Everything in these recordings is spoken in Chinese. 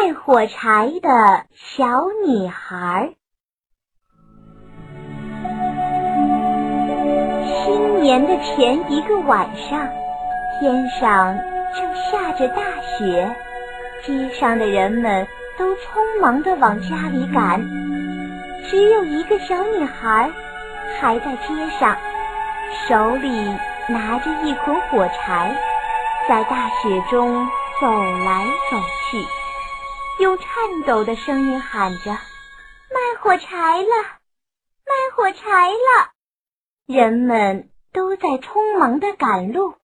卖火柴的小女孩。新年的前一个晚上，天上正下着大雪，街上的人们都匆忙地往家里赶，只有一个小女孩还在街上，手里拿着一捆火柴，在大雪中走来走去。用颤抖的声音喊着：“卖火柴了，卖火柴了！”人们都在匆忙的赶路，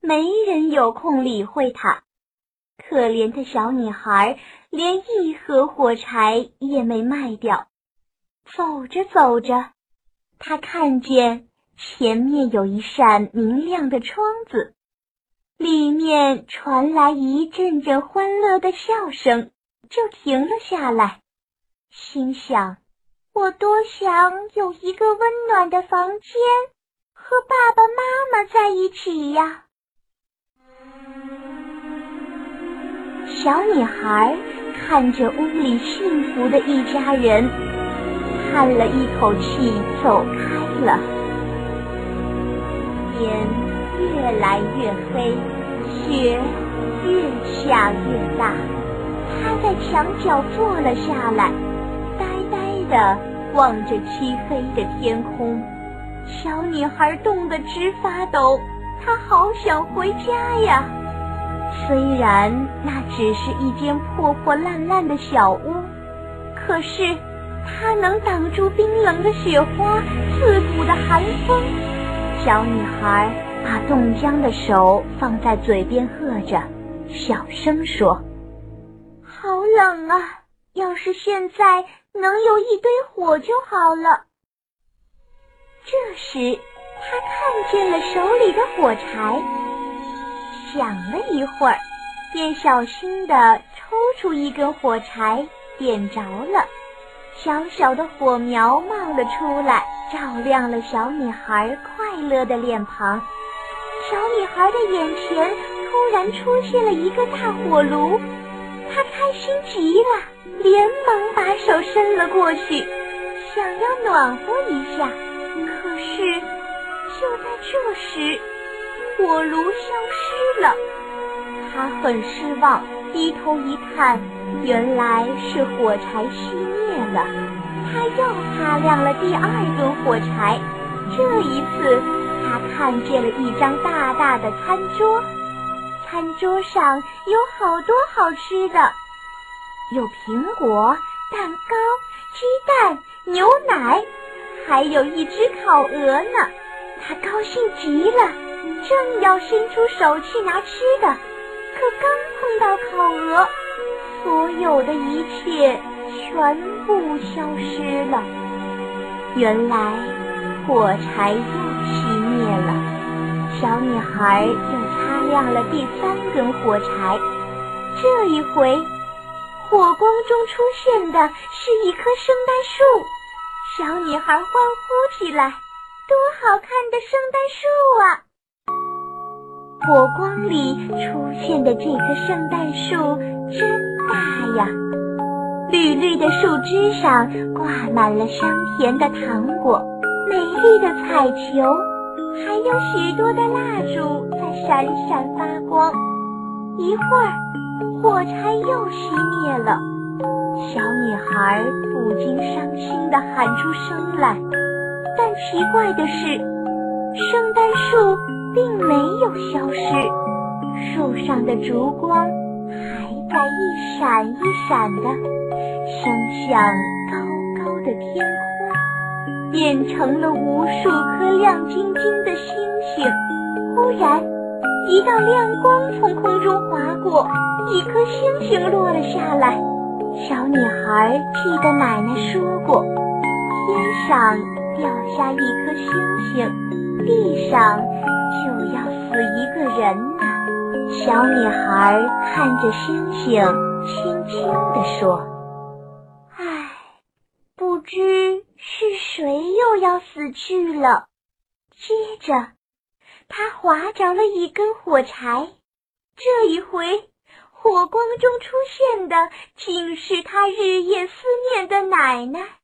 没人有空理会她。可怜的小女孩连一盒火柴也没卖掉。走着走着，她看见前面有一扇明亮的窗子，里面传来一阵阵欢乐的笑声。就停了下来，心想：我多想有一个温暖的房间，和爸爸妈妈在一起呀！小女孩看着屋里幸福的一家人，叹了一口气，走开了。天越来越黑，雪越下越大。他在墙角坐了下来，呆呆地望着漆黑的天空。小女孩冻得直发抖，她好想回家呀。虽然那只是一间破破烂烂的小屋，可是它能挡住冰冷的雪花、刺骨的寒风。小女孩把冻僵的手放在嘴边，喝着，小声说。好冷啊！要是现在能有一堆火就好了。这时，他看见了手里的火柴，想了一会儿，便小心地抽出一根火柴，点着了。小小的火苗冒了出来，照亮了小女孩快乐的脸庞。小女孩的眼前突然出现了一个大火炉。他开心极了，连忙把手伸了过去，想要暖和一下。可是就在这时，火炉消失了。他很失望，低头一看，原来是火柴熄灭了。他又擦亮了第二根火柴，这一次他看见了一张大大的餐桌。餐桌上有好多好吃的，有苹果、蛋糕、鸡蛋、牛奶，还有一只烤鹅呢。他高兴极了，正要伸出手去拿吃的，可刚碰到烤鹅，所有的一切全部消失了。原来火柴又熄灭了。小女孩又擦亮了第三根火柴，这一回，火光中出现的是一棵圣诞树。小女孩欢呼起来：“多好看的圣诞树啊！”火光里出现的这棵圣诞树真大呀，绿绿的树枝上挂满了香甜的糖果，美丽的彩球。还有许多的蜡烛在闪闪发光。一会儿，火柴又熄灭了。小女孩不禁伤心地喊出声来。但奇怪的是，圣诞树并没有消失，树上的烛光还在一闪一闪的升向高高的天空。变成了无数颗亮晶晶的星星。忽然，一道亮光从空中划过，一颗星星落了下来。小女孩记得奶奶说过，天上掉下一颗星星，地上就要死一个人呢。小女孩看着星星，轻轻地说：“唉，不知。”又要死去了？接着，他划着了一根火柴，这一回火光中出现的竟是他日夜思念的奶奶。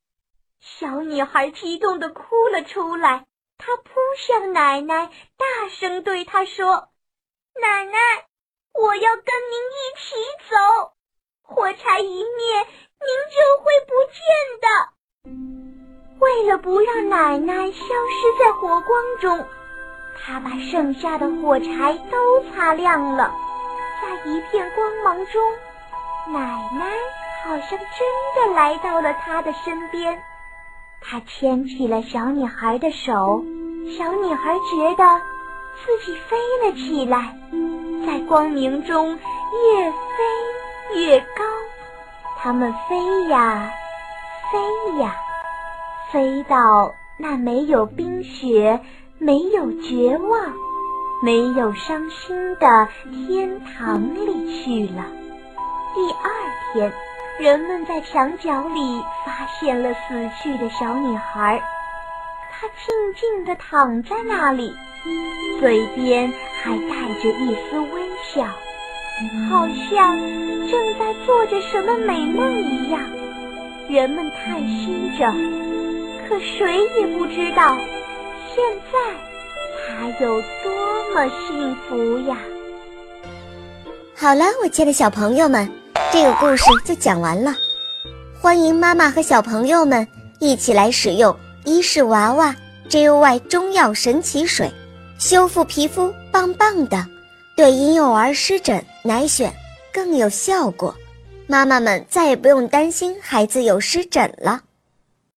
小女孩激动地哭了出来，她扑向奶奶，大声对她说：“奶奶，我要跟您一起走，火柴一灭，您就会不见的。”为了不让奶奶消失在火光中，他把剩下的火柴都擦亮了。在一片光芒中，奶奶好像真的来到了他的身边。他牵起了小女孩的手，小女孩觉得自己飞了起来，在光明中越飞越高。他们飞呀飞呀，飞到那没有冰雪、没有绝望、没有伤心的天堂里去了。第二天。人们在墙角里发现了死去的小女孩，她静静地躺在那里，嘴边还带着一丝微笑，好像正在做着什么美梦一样。人们叹息着，可谁也不知道现在他有多么幸福呀！好了，我亲爱的小朋友们。这个故事就讲完了，欢迎妈妈和小朋友们一起来使用伊氏娃娃 JUY 中药神奇水，修复皮肤棒棒的，对婴幼儿湿疹奶癣更有效果，妈妈们再也不用担心孩子有湿疹了。